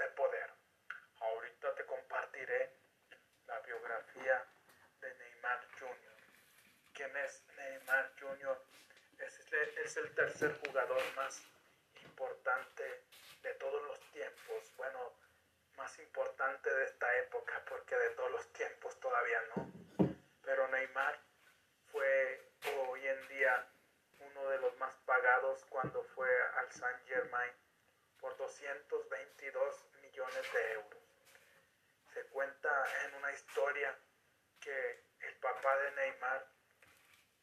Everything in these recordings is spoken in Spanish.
de poder. Ahorita te compartiré la biografía de Neymar Jr. ¿Quién es Neymar Jr.? Es, el tercer jugador más importante de todos los tiempos. Bueno, más importante de esta época porque de todos los tiempos todavía no. Pero Neymar fue hoy en día uno de los más pagados cuando fue al Saint Germain por 222 de euros. Se cuenta en una historia que el papá de Neymar,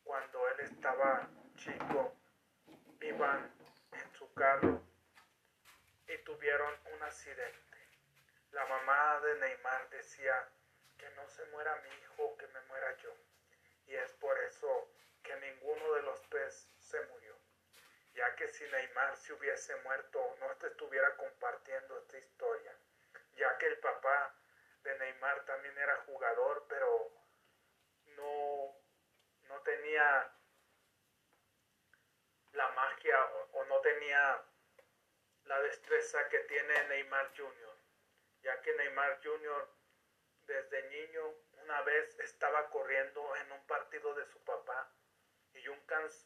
cuando él estaba chico, iban en su carro y tuvieron un accidente. La mamá de Neymar decía que no se muera mi hijo, que me muera yo. Y es por eso que ninguno de los tres se murió. Ya que si Neymar se hubiese muerto, no te estuviera compartiendo esta historia. Ya que el papá de Neymar también era jugador, pero no, no tenía la magia o, no tenía la destreza que tiene Neymar Jr. Ya que Neymar Jr. desde niño una vez estaba corriendo en un partido de su papá y un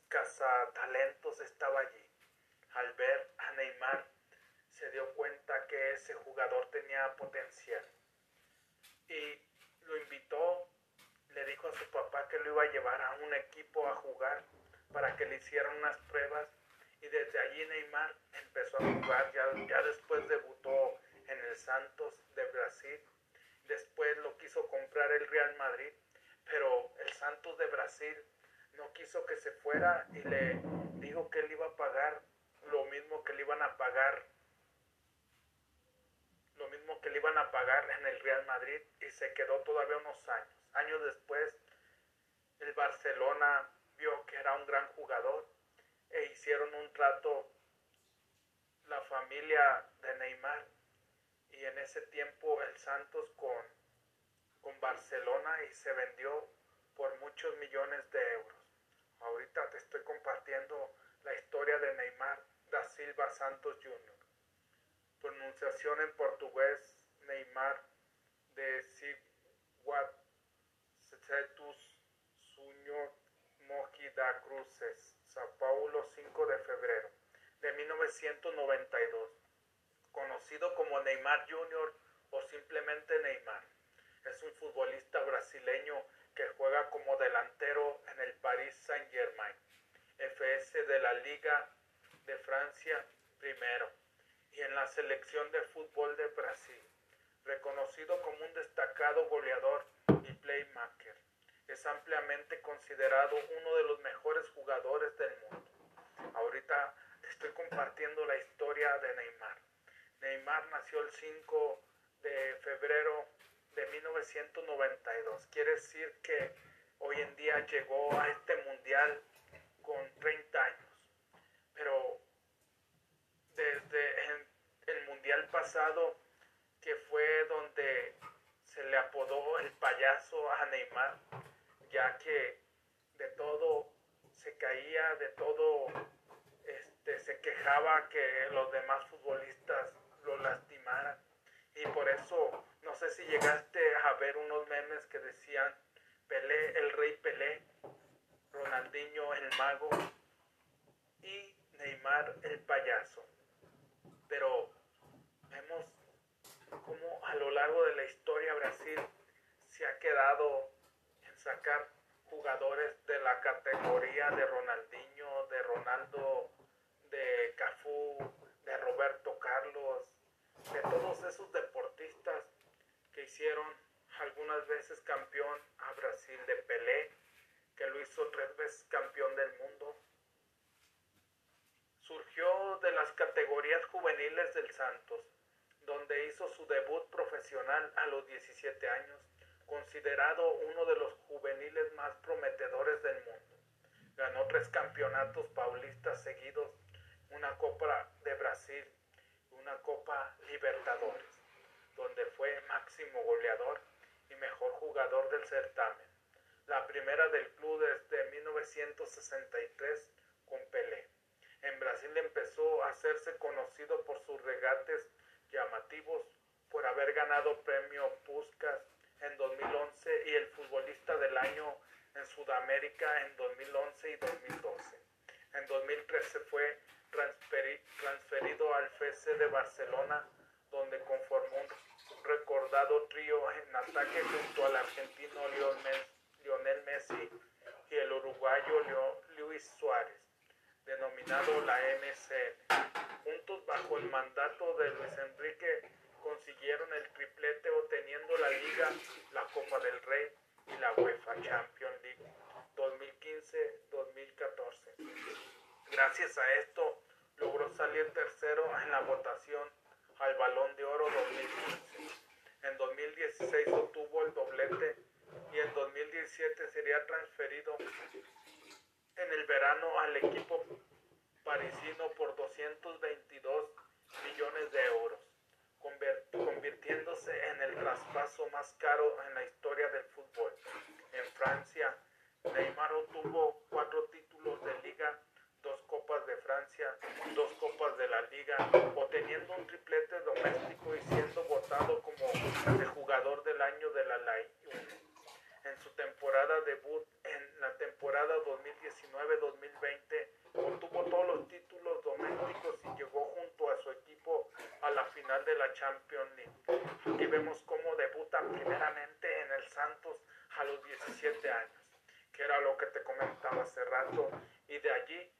cazatalentos estaba allí. Al ver a Neymar se dio cuenta que ese jugador tenía potencial. Y lo invitó, le dijo a su papá que lo iba a llevar a un equipo a jugar para que le hicieran unas pruebas. Y desde allí Neymar empezó a jugar, ya, ya después debutó en el Santos de Brasil, después lo quiso comprar el Real Madrid, pero el Santos de Brasil no quiso que se fuera y le dijo que él iba a pagar lo mismo que le iban a pagar lo mismo que le iban a pagar en el Real Madrid y se quedó todavía unos años. Años después, el Barcelona vio que era un gran jugador e hicieron un trato la familia de Neymar y en ese tiempo el Santos con, con Barcelona y se vendió por muchos millones de euros. Ahorita te estoy compartiendo la historia de Neymar da Silva Santos Jr pronunciación en portugués Neymar de Siguat Cetus Suño Moji da Cruces, Sao Paulo, 5 de febrero de 1992, conocido como Neymar Jr. o simplemente Neymar. Es un futbolista brasileño que juega como delantero en el Paris Saint-Germain, FS de la Liga de Francia primero y en la selección de fútbol de Brasil, reconocido como un destacado goleador y playmaker. Es ampliamente considerado uno de los mejores jugadores del mundo. Ahorita estoy compartiendo la historia de Neymar. Neymar nació el 5 de febrero de 1992. Quiere decir que hoy en día llegó a este mundial con 30 años. Pero desde el mundial pasado, que fue donde se le apodó el payaso a Neymar, ya que de todo se caía, de todo este, se quejaba que los demás futbolistas lo lastimaran. Y por eso, sé si llegaste a ver unos memes que decían Pelé, el rey Pelé, Ronaldinho el mago y Neymar el payaso pero vemos cómo a lo largo de la historia Brasil se ha quedado en sacar jugadores de la categoría de Ronaldinho, de Ronaldo, de Cafú, de Roberto Carlos, de todos esos deportistas que hicieron algunas veces campeón a Brasil de Pelé, que lo hizo tres veces campeón del mundo, Surgió de las categorías juveniles del Santos, donde hizo su debut profesional a los 17 años, considerado uno de los juveniles más prometedores del mundo. Ganó tres campeonatos paulistas seguidos, una Copa de Brasil, una Copa Libertadores, donde fue máximo goleador y mejor jugador del certamen. La primera del club desde 1963 con Pelé. En Brasil empezó a hacerse conocido por sus regates llamativos por haber ganado premio Puskas en 2011 y el futbolista del año en Sudamérica en 2011 y 2012. En 2013 fue transferido al FC de Barcelona, donde conformó un recordado trío en ataque junto al argentino Lionel Messi y el uruguayo Luis Suárez, denominado la MCN. Juntos bajo el mandato de Luis Enrique consiguieron el triplete obteniendo la Liga, la Copa del Rey y la UEFA Champions League 2015-2014. Gracias a esto logró salir tercero en la votación al Balón de Oro 2015. En 2016 obtuvo el doblete y en 2017 sería transferido en el verano al equipo parisino por 222 millones de euros, convirtiéndose en el traspaso más caro en la historia del fútbol. En Francia, Neymar obtuvo cuatro títulos de liga, dos copas de Francia, dos copas de la liga, obteniendo un triplete doméstico y siendo votado como el jugador del año de la Liga en su temporada debut en la temporada 2019-2020 obtuvo todos los títulos domésticos y llegó junto a su equipo a la final de la Champions League. Aquí vemos cómo debuta primeramente en el Santos a los 17 años, que era lo que te comentaba hace rato, y de allí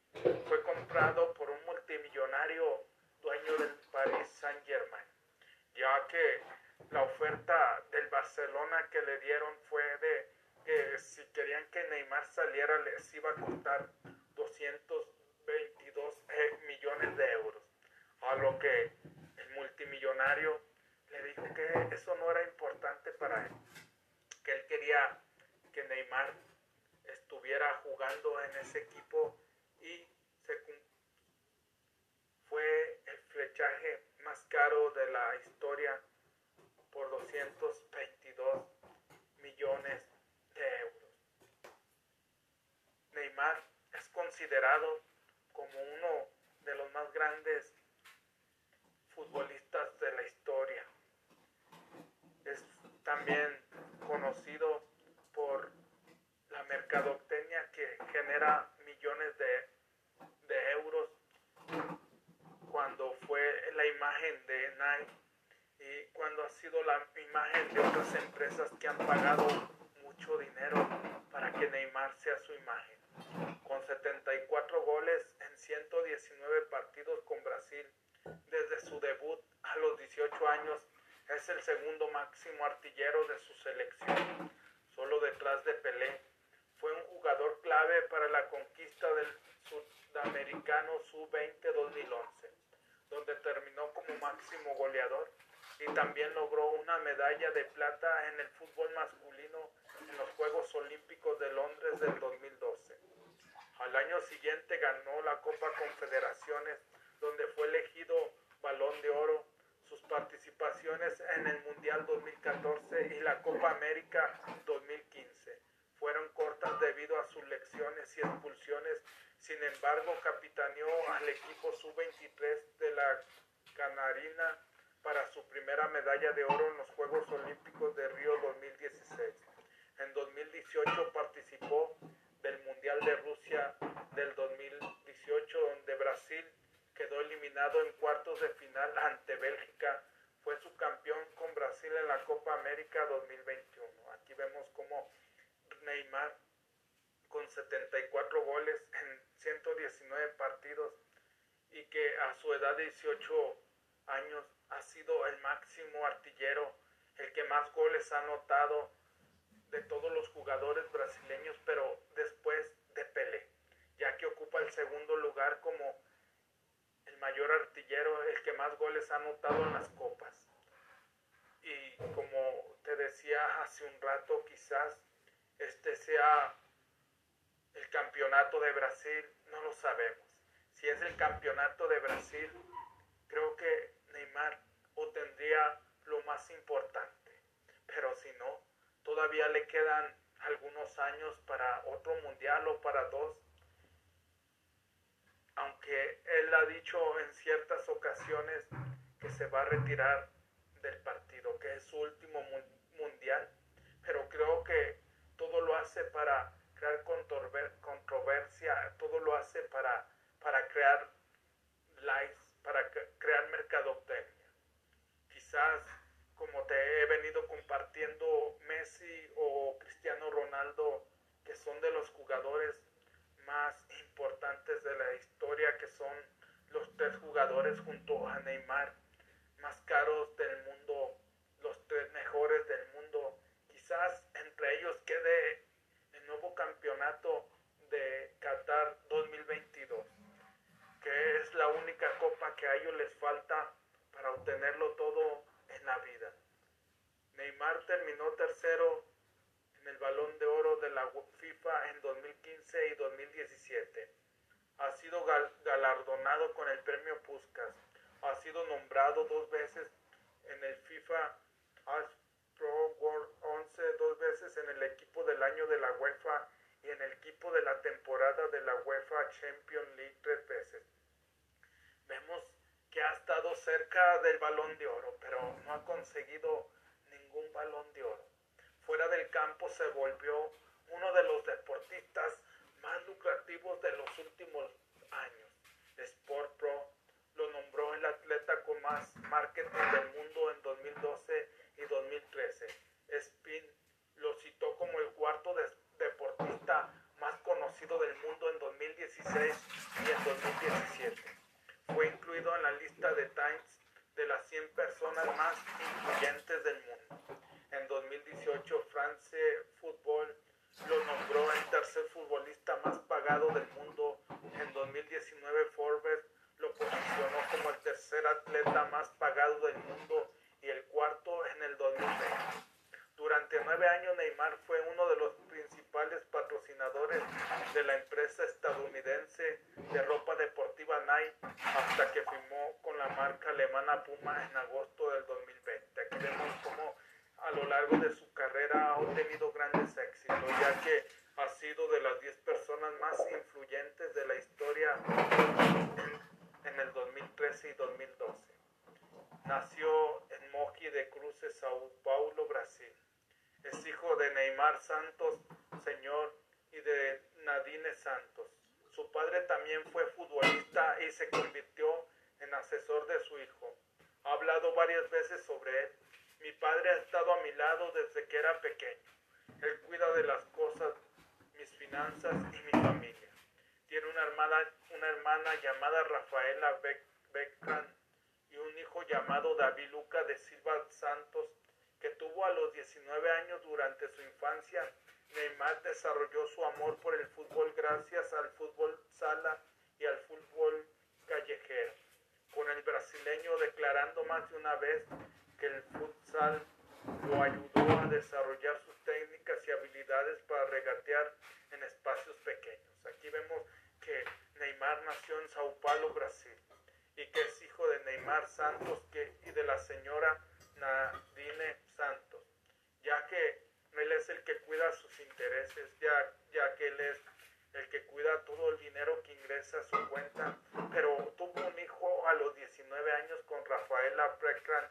fue comprado por un multimillonario dueño del Paris Saint Germain, ya que la oferta del Barcelona que le dieron fue de que si querían que Neymar saliera les iba a costar 222 eh, millones de euros. A lo que el multimillonario le dijo que eso no era importante para él, que él quería que Neymar estuviera jugando en ese equipo y se fue el flechaje más caro de la historia por 222 millones de euros. Neymar es considerado como uno de los más grandes futbolistas de la historia. Es también conocido por la mercadotecnia que genera millones de, de euros cuando fue la imagen de Nike y cuando ha sido la imagen de otras empresas que han pagado mucho dinero para que Neymar sea su imagen. Con 74 goles en 119 partidos con Brasil, desde su debut a los 18 años, es el segundo máximo artillero de su selección, solo detrás de Pelé. Fue un jugador clave para la conquista del sudamericano Sub-20 2011, donde terminó como máximo goleador y también logró una medalla de plata en el fútbol masculino en los Juegos Olímpicos de Londres del 2012. Al año siguiente ganó la Copa Confederaciones, donde fue elegido Balón de Oro. Sus participaciones en el Mundial 2014 y la Copa América 2015 fueron cortas debido a sus lecciones y expulsiones. Sin embargo, capitaneó al equipo sub-23 de la Canarina para su primera medalla de oro en los Juegos Olímpicos de Río 2016. En 2018 participó del Mundial de Rusia del 2018, donde Brasil quedó eliminado en cuartos de final ante Bélgica. Fue su campeón con Brasil en la Copa América 2021. Aquí vemos cómo Neymar, con 74 goles en 119 partidos y que a su edad de 18 años ha sido el máximo artillero, el que más goles ha anotado de todos los jugadores brasileños, pero después de Pelé, ya que ocupa el segundo lugar como el mayor artillero, el que más goles ha anotado en las copas. Y como te decía hace un rato, quizás este sea el campeonato de Brasil, no lo sabemos. Si es el campeonato de Brasil, creo que Neymar obtendría lo más importante. Pero si no, todavía le quedan algunos años para otro mundial o para dos. Aunque él ha dicho en ciertas ocasiones que se va a retirar del partido, que es su último mundial, pero creo que todo lo hace para crear controversia, todo lo hace para, para crear likes, para crear mercadotecnia. Quizás como te he venido compartiendo Messi o Cristiano Ronaldo, que son de los jugadores más importantes de la historia, que son los tres jugadores junto a Neymar más caros del mundo, los tres mejores del mundo. Quizás entre ellos quede el nuevo campeonato de Qatar 2022, que es la única copa que a ellos les falta para obtenerlo todo la vida. Neymar terminó tercero en el balón de oro de la FIFA en 2015 y 2017. Ha sido galardonado con el premio Puskas. Ha sido nombrado dos veces en el FIFA Pro World 11, dos veces en el equipo del año de la UEFA y en el equipo de la temporada de la UEFA Champions League tres veces. Vemos que ha estado cerca del balón de oro, pero no ha conseguido ningún balón de oro. Fuera del campo se volvió uno de los deportistas más lucrativos de los últimos años. Sport Pro lo nombró el atleta con más marketing del mundo en 2012 Yeah. Santos, señor, y de Nadine Santos. Su padre también fue futbolista y se convirtió en asesor de su hijo. Ha hablado varias veces sobre él mi padre ha estado a mi lado desde que era pequeño. Él cuida de las cosas, mis finanzas y mi familia. Tiene una hermana, una hermana llamada Rafaela Beckman y un hijo llamado David Luca de Silva Santos que tuvo a los 19 años durante su infancia. Neymar desarrolló su amor por el fútbol gracias al fútbol sala y al fútbol callejero, con el brasileño declarando más de una vez el futsal lo ayudó a desarrollar sus técnicas y habilidades para regatear en espacios pequeños. Aquí vemos que Neymar nació en Sao Paulo, Brasil, y que es hijo de Neymar Santos que, y de la señora Nadine Ya que él es el que cuida sus intereses, ya, ya que él es el que cuida todo el dinero que ingresa a su cuenta, pero tuvo un hijo a los 19 años con Rafaela Precran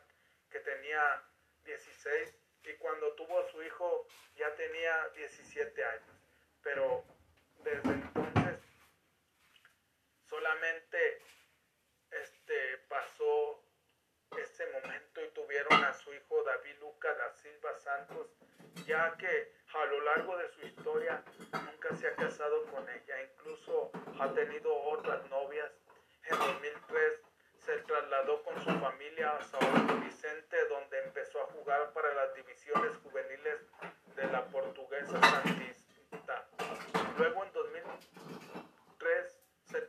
que tenía 16 y cuando tuvo su hijo ya tenía 17 años. Pero desde entonces solamente este, pasó ese momento y tuvieron a su hijo David Da Silva Santos, ya que a lo largo de su historia nunca se ha casado con ella, incluso ha tenido otras novias. En 2003 se trasladó con su familia a Sao Vicente, donde empezó a jugar para las divisiones juveniles de la portuguesa Santista. Luego en 2003 se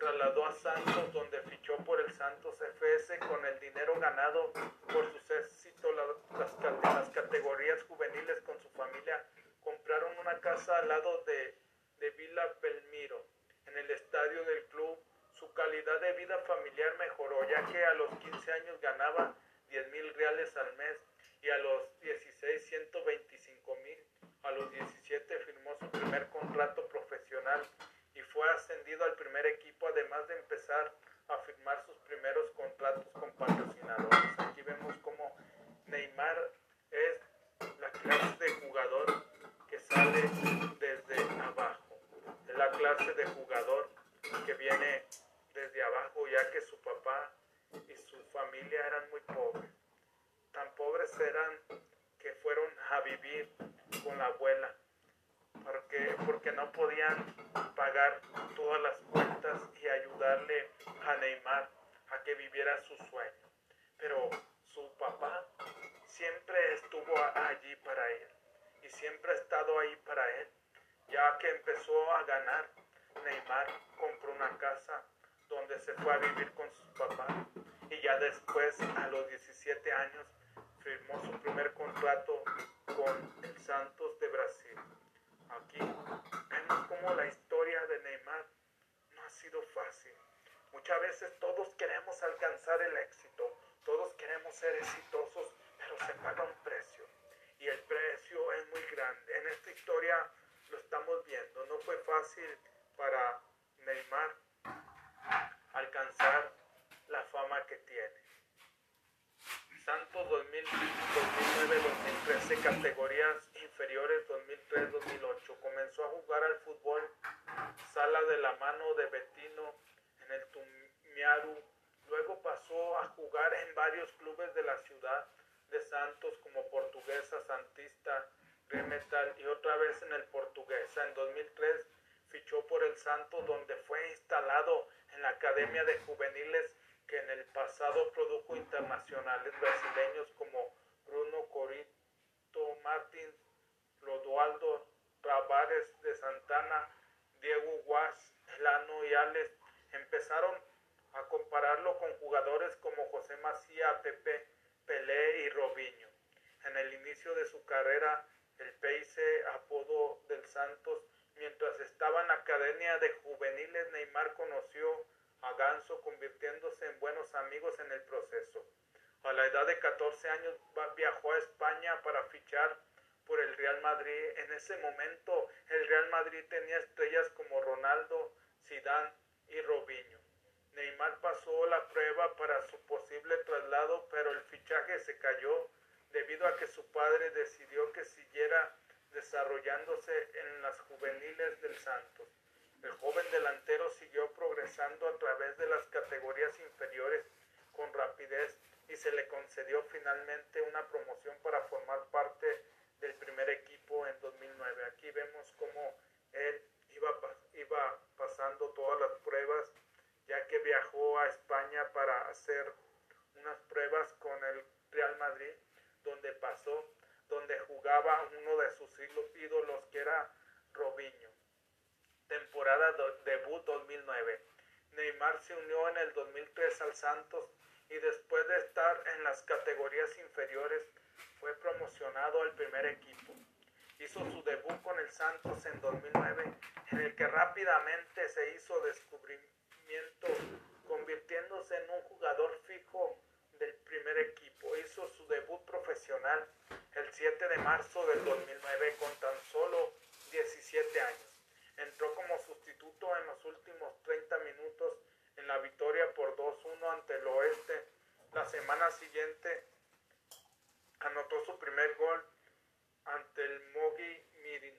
trasladó a Santos, donde fichó por el Santos FS con el dinero ganado por sus éxitos las, las categorías juveniles con su familia. Compraron una casa al lado de, de Villa Belmiro, en el estadio del club su calidad de vida familiar mejoró, ya que a los 15 años ganaba 10 mil reales al mes y a los 16 125 mil. A los 17 firmó su primer contrato profesional fue ascendido al primer equipo, además de empezar a firmar sus primeros contratos con patrocinadores. Aquí vemos cómo Neymar es la clase de jugador que sale desde abajo. Es la clase de jugador que viene desde abajo, ya que su papá y su familia eran muy pobres. Tan pobres eran que fueron a vivir con la abuela porque, porque no podían pagar todas las cuentas y ayudarle a Neymar a que viviera su sueño. Pero su papá siempre estuvo allí para él y siempre ha estado ahí para él. Ya que empezó a ganar, Neymar compró una casa donde se fue a vivir con sus papás y ya después, a los 17 años, firmó su primer contrato con el Santos de Brasil. Aquí vemos cómo la historia de Neymar no ha sido fácil. Muchas veces todos queremos alcanzar el éxito, todos queremos ser exitosos, pero se paga un precio. Y el precio es muy grande. En esta historia lo estamos viendo. No fue fácil para Neymar alcanzar la fama que tiene. Santos 2009-2013, categorías inferiores 2003-2008. Comenzó a jugar al fútbol sala de la mano de Betino en el Tumiaru. Luego pasó a jugar en varios clubes de la ciudad de Santos como Portuguesa, Santista, Remetal y otra vez en el Portuguesa. En 2003 fichó por el Santos donde fue instalado en la Academia de Juveniles que en el pasado produjo internacionales brasileños como Bruno Corito Martins, Rodualdo Tavares de Santana, Diego Guas, Elano y Alex empezaron a compararlo con jugadores como José Macía, Pepe, Pelé y Robinho. En el inicio de su carrera, el PIC apodo del Santos, mientras estaba en la Academia de Juveniles, Neymar conoció a Ganso convirtiéndose en buenos amigos en el proceso. A la edad de 14 años viajó a España para fichar por el Real Madrid. En ese momento el Real Madrid tenía estrellas como Ronaldo, Zidane y Robinho. Neymar pasó la prueba para su posible traslado, pero el fichaje se cayó debido a que su padre decidió que siguiera desarrollándose en las juveniles del Santos. El joven delantero siguió progresando a través de las categorías inferiores con rapidez y se le concedió finalmente una promoción para formar parte del primer equipo en 2009. Aquí vemos cómo él iba, iba pasando todas las pruebas, ya que viajó a España para hacer unas pruebas con el Real Madrid, donde pasó, donde jugaba uno de sus ídolos que era Robinho temporada debut 2009. Neymar se unió en el 2003 al Santos y después de estar en las categorías inferiores fue promocionado al primer equipo. Hizo su debut con el Santos en 2009 en el que rápidamente se hizo descubrimiento convirtiéndose en un jugador fijo del primer equipo. Hizo su debut profesional el 7 de marzo del 2009 con tan solo 17 años. Entró como sustituto en los últimos 30 minutos en la victoria por 2-1 ante el Oeste. La semana siguiente anotó su primer gol ante el Mogi Mirin.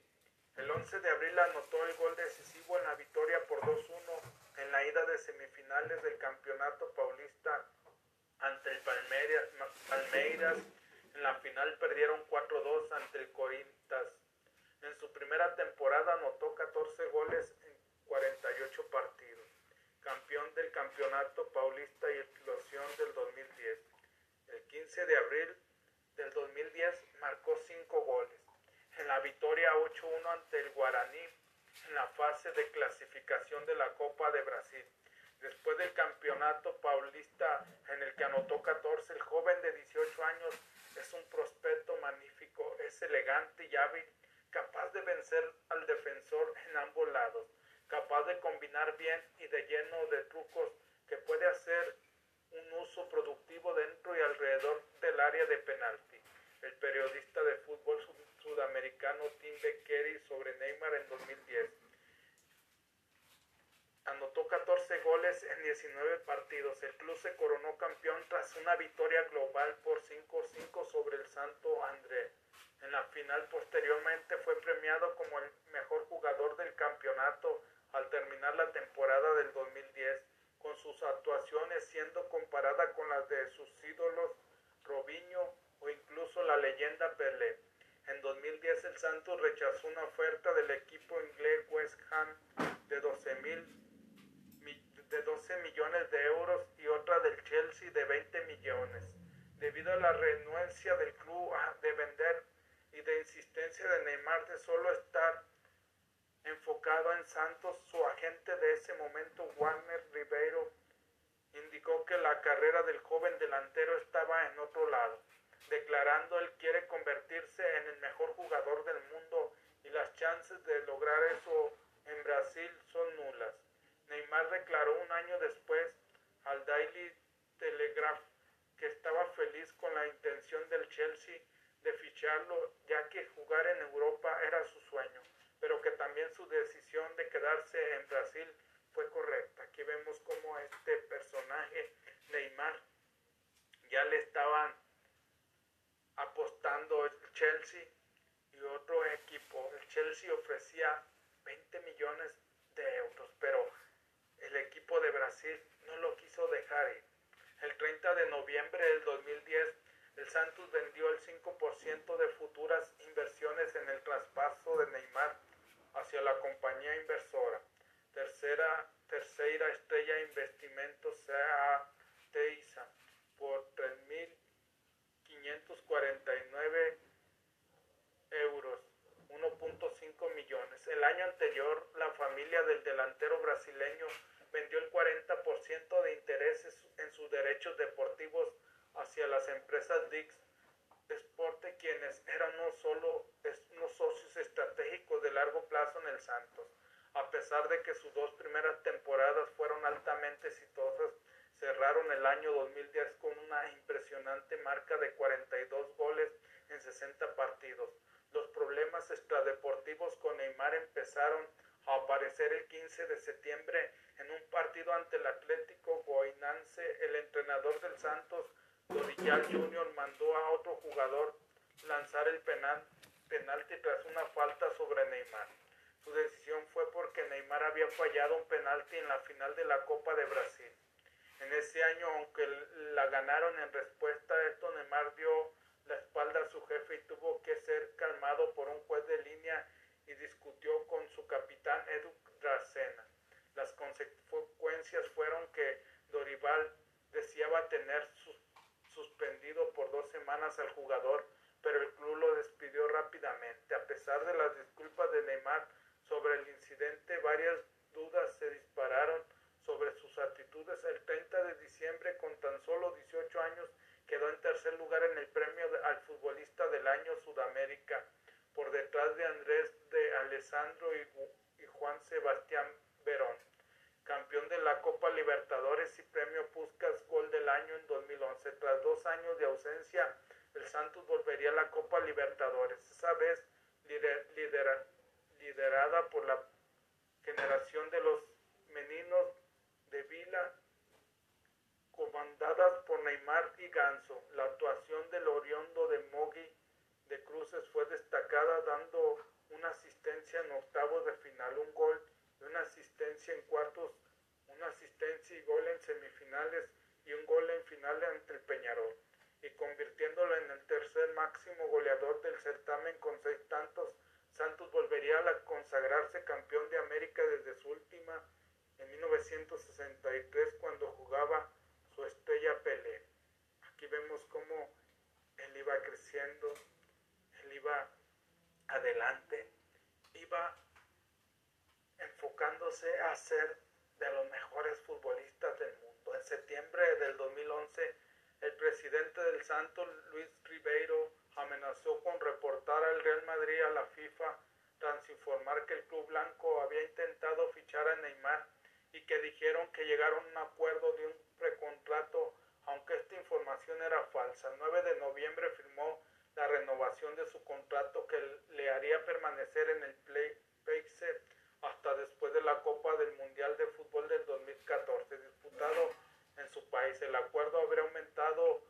El 11 de abril anotó el gol decisivo en la victoria por 2-1 en la ida de semifinales del Campeonato Paulista ante el Palmeiras. En la final perdieron 4-2 ante el Corintas. En su primera temporada anotó 14 goles en 48 partidos. Campeón del Campeonato Paulista y Explosión del 2010. El 15 de abril del 2010 marcó 5 goles. En la victoria 8-1 ante el Guaraní en la fase de clasificación de la Copa de Brasil. Después del campeonato paulista en el que anotó 14, el joven de 18 años es un prospecto magnífico, es elegante y hábil capaz de vencer al defensor en ambos lados, capaz de combinar bien y de lleno de trucos que puede hacer un uso productivo dentro y alrededor del área de penalti. El periodista de fútbol sudamericano Tim Beckeri sobre Neymar en 2010. Anotó Anotó 14 goles en 19 partidos. El club se coronó campeón tras una victoria global por 5-5 sobre el Santo André. En la final posteriormente fue premiado como el mejor jugador del campeonato al terminar la temporada del 2010, con sus actuaciones siendo comparada con las de sus ídolos Robinho o incluso la leyenda Pelé. En 2010 el Santos rechazó una oferta del equipo inglés West Ham de 12 mil de 12 millones de euros y otra del Chelsea de 20 millones. Debido a la renuencia del club de vender y de insistencia de Neymar de solo estar enfocado en Santos, su agente de ese momento, Warner Ribeiro, indicó que la carrera del joven delantero estaba en otro lado, declarando él quiere convertirse en el mejor jugador del mundo y las chances de lograr eso en Brasil son nulas. Neymar declaró un año después al Daily Telegraph que estaba feliz con la intención del Chelsea de ficharlo ya que jugar en Europa era su sueño, pero que también su decisión de quedarse en Brasil fue correcta. Aquí vemos cómo este personaje, Neymar, ya le estaban apostando el Chelsea y otro equipo. El Chelsea ofrecía 20 millones de euros, pero el equipo de Brasil no lo quiso dejar. El 30 de noviembre del 2010, el Santos vendió el 5% de futuras inversiones en el traspaso de Neymar hacia la compañía inversora. Tercera, tercera estrella investimentos sea Teisa por 3.549 euros 1.5 millones. El año anterior, la familia del delantero brasileño vendió el 40% de intereses en sus derechos deportivos hacia las empresas Dix Sporte, quienes eran no solo unos socios estratégicos de largo plazo en el Santos. A pesar de que sus dos primeras temporadas fueron altamente exitosas, cerraron el año 2010 con una impresionante marca de 42 goles en 60 partidos. Los problemas extradeportivos con Neymar empezaron a aparecer el 15 de septiembre en un partido ante el Atlético Goinance. El entrenador del Santos, Dorillal Jr., mandó a otro jugador lanzar el penal, penalti tras una falta sobre Neymar. Su decisión fue porque Neymar había fallado un penalti en la final de la Copa de Brasil. En ese año, aunque la ganaron en respuesta a esto, Neymar dio la espalda a su jefe y tuvo que ser calmado por un juez de línea y discutió con su capitán Edu Dracena. Las consecuencias fueron que Dorival deseaba tener suspendido por dos semanas al jugador, pero el club lo despidió rápidamente. A pesar de las disculpas de Neymar sobre el incidente, varias dudas se dispararon sobre sus actitudes. El 30 de diciembre, con tan solo 18 años, quedó en tercer lugar en el premio al futbolista del año Sudamérica, por detrás de Andrés de Alessandro y, Juan Sebastián Verón, campeón de la Copa Libertadores y premio Puskas Gol del año en 2011. Tras dos años de ausencia, el Santos volvería a la Copa Libertadores, esa vez liderada por la generación de los meninos de Vila comandadas por Neymar y Ganso. La actuación del Oriondo de Mogi de Cruces fue destacada dando una asistencia en octavos de final, un gol y una asistencia en cuartos, una asistencia y gol en semifinales y un gol en final ante el Peñarol y convirtiéndolo en el tercer máximo goleador del certamen con seis tantos, Santos volvería a consagrarse campeón de América desde su última en 1963 cuando jugaba su estrella Pelé. Aquí vemos cómo él iba creciendo, él iba adelante, iba enfocándose a ser de los mejores futbolistas del mundo. En septiembre del 2011, el presidente del Santo, Luis Ribeiro, amenazó con reportar al Real Madrid a la FIFA tras informar que el club blanco había intentado fichar a Neymar y que dijeron que llegaron a un acuerdo de un precontrato, aunque esta información era falsa. El 9 de noviembre firmó la renovación de su contrato que le haría permanecer en el play hasta después de la Copa del Mundial de Fútbol del 2014 disputado en su país. El acuerdo habría aumentado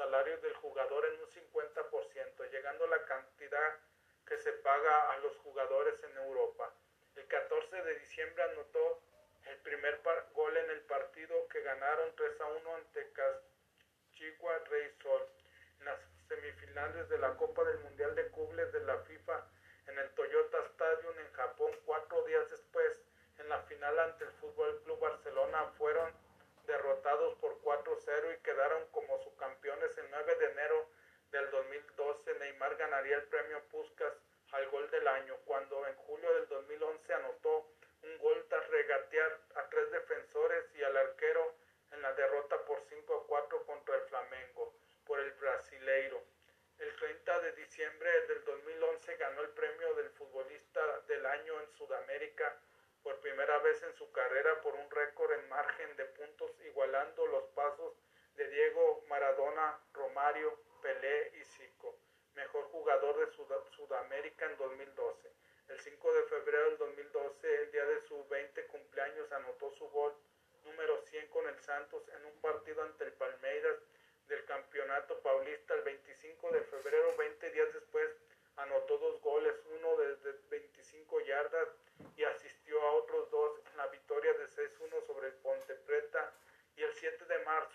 salarios del jugador en un 50%, llegando a la cantidad que se paga a los jugadores en Europa. El 14 de diciembre anotó el primer gol en el partido que ganaron 3 a 1 ante Cachigua Rey Sol en las semifinales de la Copa del Mundial de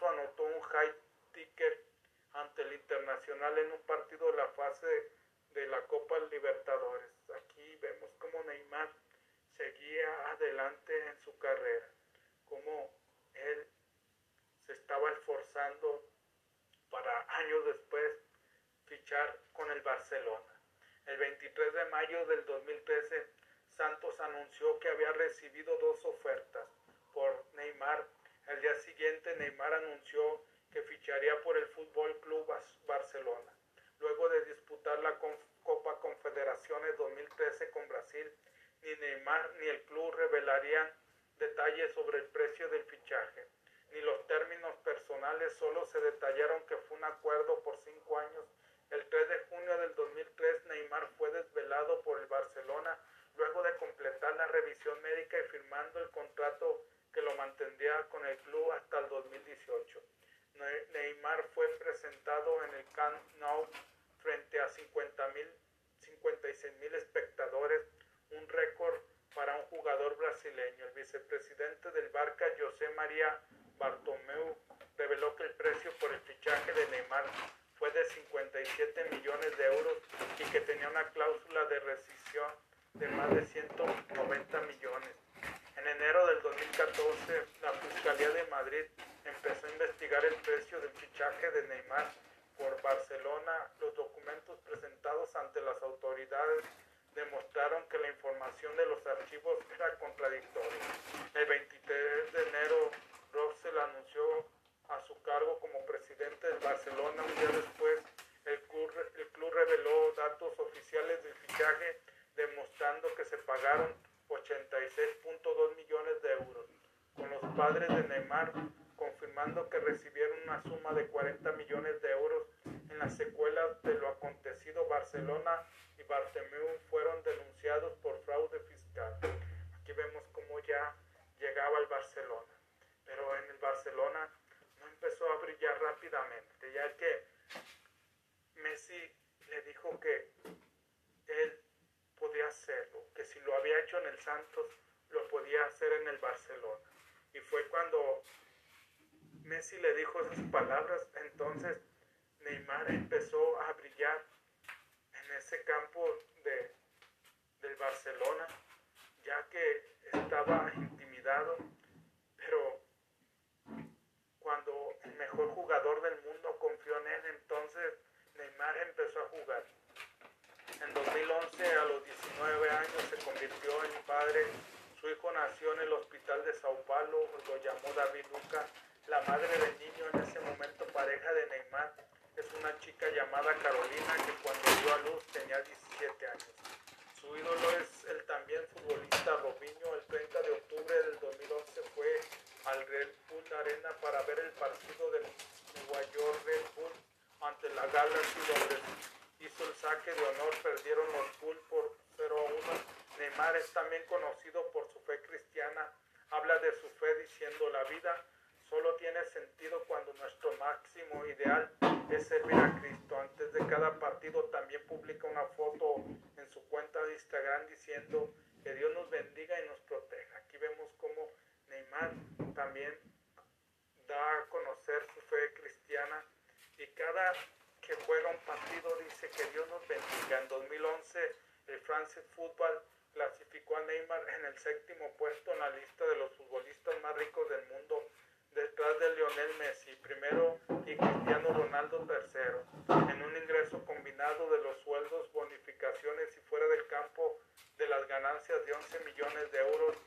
anotó un high ticket ante el Internacional en un partido de la fase de la Copa Libertadores. Aquí vemos cómo Neymar seguía adelante en su carrera, cómo él se estaba esforzando para años después fichar con el Barcelona. El 23 de mayo del 2013, Santos anunció que había recibido dos ofertas por Neymar. Siguiente, Neymar anunció que ficharía por el Fútbol Club Barcelona. Luego de disputar la Copa Confederaciones 2013 con Brasil, ni Neymar ni el club revelarían detalles sobre el precio del fichaje, ni los términos personales, solo se detallaron que fue un acuerdo por cinco años el 3 de junio del 2003, Neymar fue desvelado por el Barcelona luego de completar la revisión médica y firmando el contrato que lo con el club hasta el 2018. Neymar fue presentado en el Camp Nou frente a 50 56 mil espectadores, un récord para un jugador brasileño. El vicepresidente del Barca, José María Bartomeu, reveló que el precio por el fichaje de Neymar fue de 57 millones de euros y que tenía una cláusula de rescisión de más de 190 millones. En enero del 2014, la Fiscalía de Madrid empezó a investigar el precio del fichaje de Neymar por Barcelona. Los documentos presentados ante las autoridades demostraron que la información de los archivos era contradictoria. El 23 de enero, Russell anunció a su cargo como presidente del Barcelona. Un día después, el club, el club reveló datos oficiales del fichaje demostrando que se pagaron 86.2 millones de euros, con los padres de Neymar confirmando que recibieron una suma de 40 millones de euros en las secuelas de lo acontecido Barcelona y Bartomeu fueron denunciados por fraude fiscal. Aquí vemos cómo ya llegaba el Barcelona, pero en el Barcelona empezó a brillar rápidamente, ya que Messi le dijo que él podía hacerlo, que si lo había hecho en el Santos, lo podía hacer en el Barcelona. Y fue cuando Messi le dijo esas palabras, entonces Neymar empezó a brillar en ese campo de, del Barcelona, ya que estaba intimidado, pero cuando el mejor jugador del mundo confió en él, entonces Neymar empezó a jugar. En 2011, a los 19 años, se convirtió en padre. Su hijo nació en el hospital de Sao Paulo, lo llamó David Luca. La madre del niño, en ese momento pareja de Neymar, es una chica llamada Carolina que cuando dio a luz tenía 17 años. Su ídolo es el también futbolista Robinho. El 30 de octubre del 2011 fue al Red Bull Arena para ver el partido del Nueva York Red Bull ante la Galaxy donde hizo el saque de honor, perdieron los Bulls por 0 a 1. Neymar es también conocido por su fe cristiana, habla de su fe diciendo la vida solo tiene sentido cuando nuestro máximo ideal es servir a Cristo. Antes de cada partido también publica una foto en su cuenta de Instagram diciendo que Dios nos bendiga y nos proteja. Aquí vemos Neymar también da a conocer su fe cristiana y cada que juega un partido dice que Dios nos bendiga. En 2011 el France Football clasificó a Neymar en el séptimo puesto en la lista de los futbolistas más ricos del mundo, detrás de Lionel Messi primero y Cristiano Ronaldo tercero, en un ingreso combinado de los sueldos, bonificaciones y fuera del campo de las ganancias de 11 millones de euros,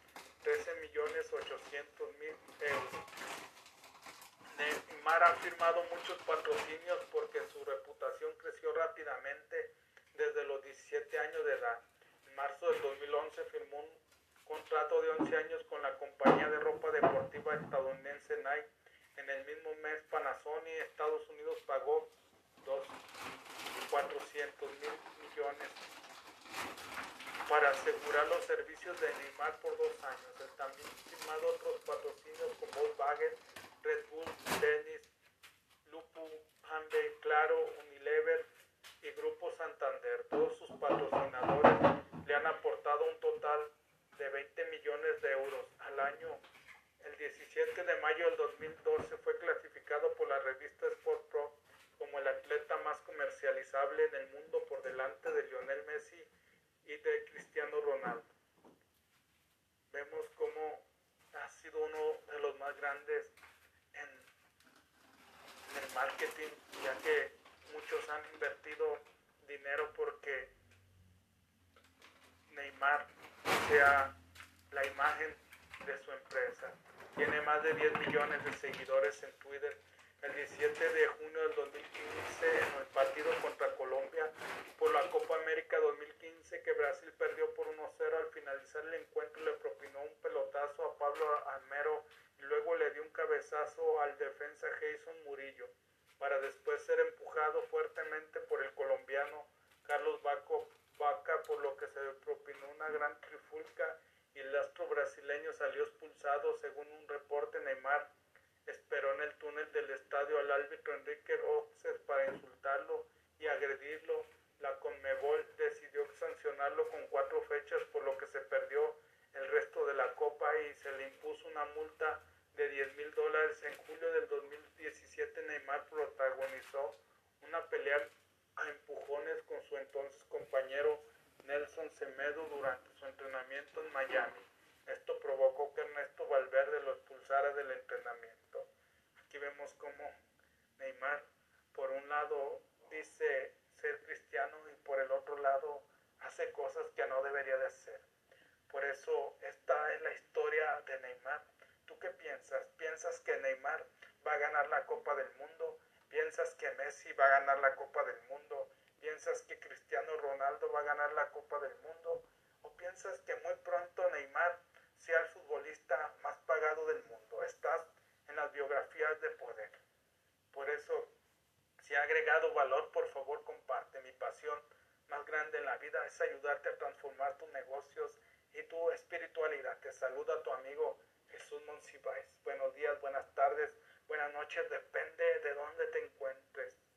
13 millones 800 mil euros. Neymar ha firmado muchos patrocinios porque su reputación creció rápidamente desde los 17 años de edad. En marzo del 2011 firmó un contrato de 11 años con la compañía de ropa deportiva estadounidense Nike. En el mismo mes Panasonic Estados Unidos pagó 400 mil millones para asegurar los servicios de Neymar por dos años. También firmado otros patrocinios con Volkswagen, Red Bull, Dennis, Lupu, Hyundai, Claro, Unilever y Grupo Santander. Todos sus patrocinadores le han aportado un total de 20 millones de euros al año. El 17 de mayo del 2012 fue clasificado por la revista Sport Pro como el atleta más comercializable en el mundo por delante de Lionel Messi y de Cristiano Ronaldo. Vemos cómo ha sido uno de los más grandes en, el marketing, ya que muchos han invertido dinero porque Neymar sea la imagen de su empresa. Tiene más de 10 millones de seguidores en Twitter el 17 de junio del 2015 en el partido contra Colombia por la Copa América 2015 que Brasil perdió por 1-0 al finalizar el encuentro le propinó un pelotazo a Pablo Almero y luego le dio un cabezazo al defensa Jason Murillo para después ser empujado fuertemente por el colombiano Carlos Baco Vaca por lo que se propinó una gran trifulca y el astro brasileño salió expulsado según un reporte Neymar esperó en el túnel del estadio al árbitro Enrique Oxes para insultarlo y agredirlo. La Conmebol decidió sancionarlo con cuatro fechas por lo que se perdió el resto de la copa y se le impuso una multa de 10 mil dólares. En julio del 2017 Neymar protagonizó una pelea a empujones con su entonces compañero Nelson Semedo durante su entrenamiento en Miami. Esto provocó que Ernesto Valverde lo expulsara del entrenamiento. Aquí vemos cómo Neymar, por un lado, dice por el otro lado hace cosas que no debería de hacer. Por eso esta es la historia de Neymar. ¿Tú qué piensas? ¿Piensas que Neymar va a ganar la Copa del Mundo? ¿Piensas que Messi va a ganar la Copa del Mundo? ¿Piensas que Cristiano Ronaldo va a ganar la Copa del Mundo? ¿O piensas que muy pronto Neymar sea el futbolista más pagado del mundo. Estás en las biografías de poder. Por eso, si ha agregado valor, por favor comparte. Mi pasión más grande en la vida es ayudarte a transformar tus negocios y tu espiritualidad. Te saluda tu amigo Jesús Monsiváis. Buenos días, buenas tardes, buenas noches, depende de dónde te encuentres.